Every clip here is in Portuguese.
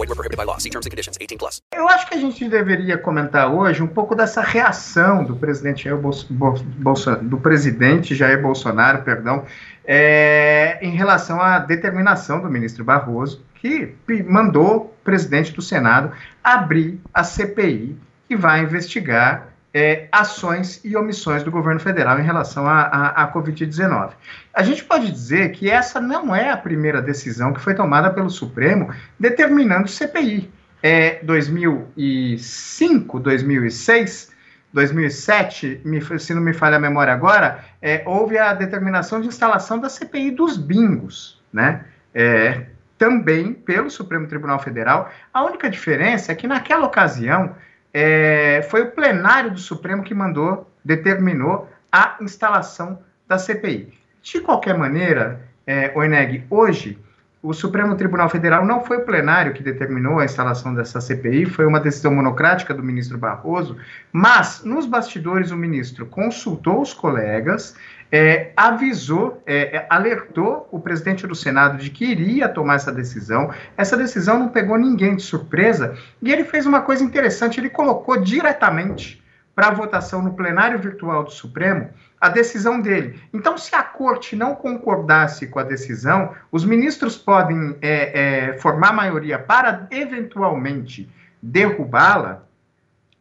Void were prohibited by law. See terms and conditions. 18 plus. Eu acho que a gente deveria comentar hoje um pouco dessa reação do presidente Jair, Bolso, Bolso, do presidente Jair Bolsonaro, perdão, é, em relação à determinação do ministro Barroso, que mandou o presidente do Senado abrir a CPI que vai investigar é, ações e omissões do governo federal em relação à Covid-19. A gente pode dizer que essa não é a primeira decisão que foi tomada pelo Supremo determinando CPI. É 2005, 2006, 2007, se não me falha a memória agora, é, houve a determinação de instalação da CPI dos bingos, né? É, também pelo Supremo Tribunal Federal. A única diferença é que naquela ocasião é, foi o plenário do Supremo que mandou, determinou a instalação da CPI. De qualquer maneira, é, Oineg, hoje o Supremo Tribunal Federal não foi o plenário que determinou a instalação dessa CPI, foi uma decisão monocrática do ministro Barroso, mas nos bastidores o ministro consultou os colegas, é, avisou, é, é, alertou o presidente do Senado de que iria tomar essa decisão. Essa decisão não pegou ninguém de surpresa e ele fez uma coisa interessante: ele colocou diretamente para votação no plenário virtual do Supremo a decisão dele. Então, se a corte não concordasse com a decisão, os ministros podem é, é, formar maioria para eventualmente derrubá-la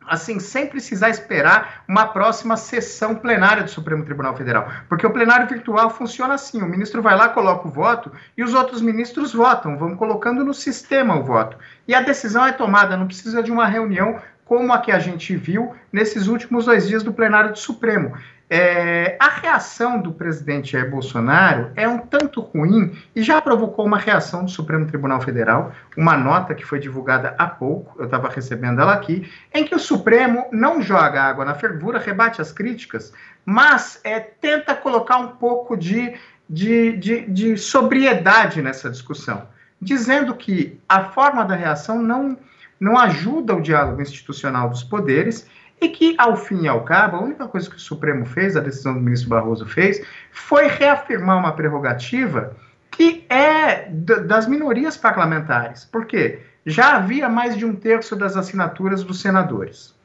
assim, sem precisar esperar uma próxima sessão plenária do Supremo Tribunal Federal. Porque o plenário virtual funciona assim: o ministro vai lá, coloca o voto e os outros ministros votam, vão colocando no sistema o voto. E a decisão é tomada, não precisa de uma reunião como a que a gente viu nesses últimos dois dias do plenário do Supremo. É, a reação do presidente Jair Bolsonaro é um tanto ruim e já provocou uma reação do Supremo Tribunal Federal, uma nota que foi divulgada há pouco, eu estava recebendo ela aqui, em que o Supremo não joga água na fervura, rebate as críticas, mas é, tenta colocar um pouco de, de, de, de sobriedade nessa discussão, dizendo que a forma da reação não, não ajuda o diálogo institucional dos poderes e que, ao fim e ao cabo, a única coisa que o Supremo fez, a decisão do ministro Barroso fez, foi reafirmar uma prerrogativa que é das minorias parlamentares. Por quê? Já havia mais de um terço das assinaturas dos senadores.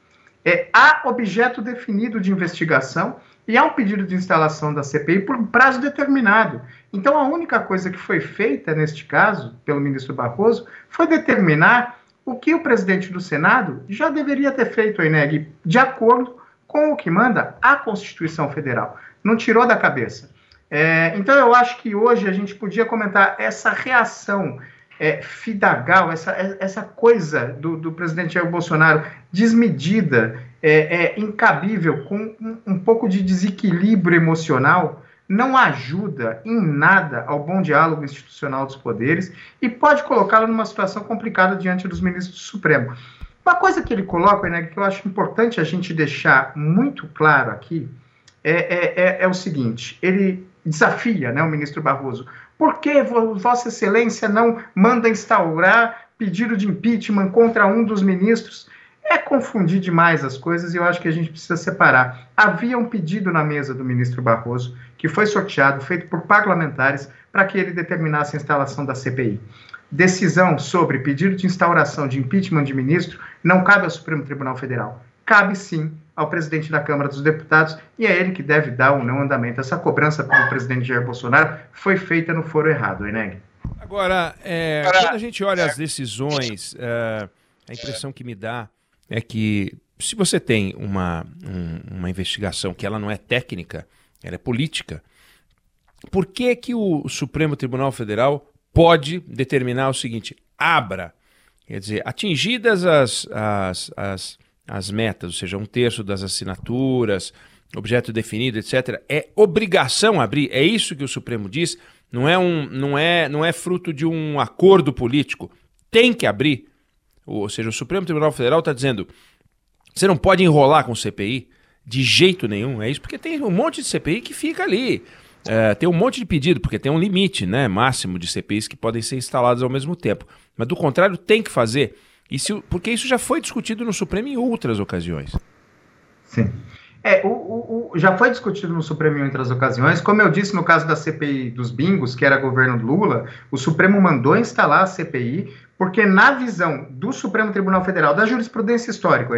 É, há objeto definido de investigação e há um pedido de instalação da CPI por um prazo determinado. Então, a única coisa que foi feita neste caso, pelo ministro Barroso, foi determinar o que o presidente do Senado já deveria ter feito, Eneg, de acordo com o que manda a Constituição Federal. Não tirou da cabeça. É, então, eu acho que hoje a gente podia comentar essa reação é, fidagal, essa, essa coisa do, do presidente Jair Bolsonaro desmedida, é, é incabível, com um, um pouco de desequilíbrio emocional, não ajuda em nada ao bom diálogo institucional dos poderes e pode colocá-lo numa situação complicada diante dos ministros do Supremo. Uma coisa que ele coloca, né, que eu acho importante a gente deixar muito claro aqui, é, é, é, é o seguinte: ele desafia né, o ministro Barroso. Por que Vossa Excelência não manda instaurar pedido de impeachment contra um dos ministros? É confundir demais as coisas e eu acho que a gente precisa separar. Havia um pedido na mesa do ministro Barroso, que foi sorteado, feito por parlamentares, para que ele determinasse a instalação da CPI. Decisão sobre pedido de instauração de impeachment de ministro não cabe ao Supremo Tribunal Federal. Cabe sim ao presidente da Câmara dos Deputados e é ele que deve dar ou não andamento. Essa cobrança pelo presidente Jair Bolsonaro foi feita no foro errado, Eneg. Agora, é, quando a gente olha as decisões. É A impressão que me dá é que se você tem uma, um, uma investigação que ela não é técnica, ela é política, por que, que o Supremo Tribunal Federal pode determinar o seguinte: abra, quer dizer, atingidas as, as, as, as metas, ou seja, um terço das assinaturas, objeto definido, etc., é obrigação abrir. É isso que o Supremo diz. Não é, um, não é, não é fruto de um acordo político. Tem que abrir. Ou seja, o Supremo Tribunal Federal está dizendo: você não pode enrolar com CPI de jeito nenhum. É isso, porque tem um monte de CPI que fica ali. É, tem um monte de pedido, porque tem um limite né, máximo de CPIs que podem ser instalados ao mesmo tempo. Mas do contrário, tem que fazer. E se, porque isso já foi discutido no Supremo em outras ocasiões. Sim. É, o, o, o, já foi discutido no Supremo em outras ocasiões. Como eu disse no caso da CPI dos bingos, que era governo Lula, o Supremo mandou instalar a CPI, porque na visão do Supremo Tribunal Federal, da jurisprudência histórica, né,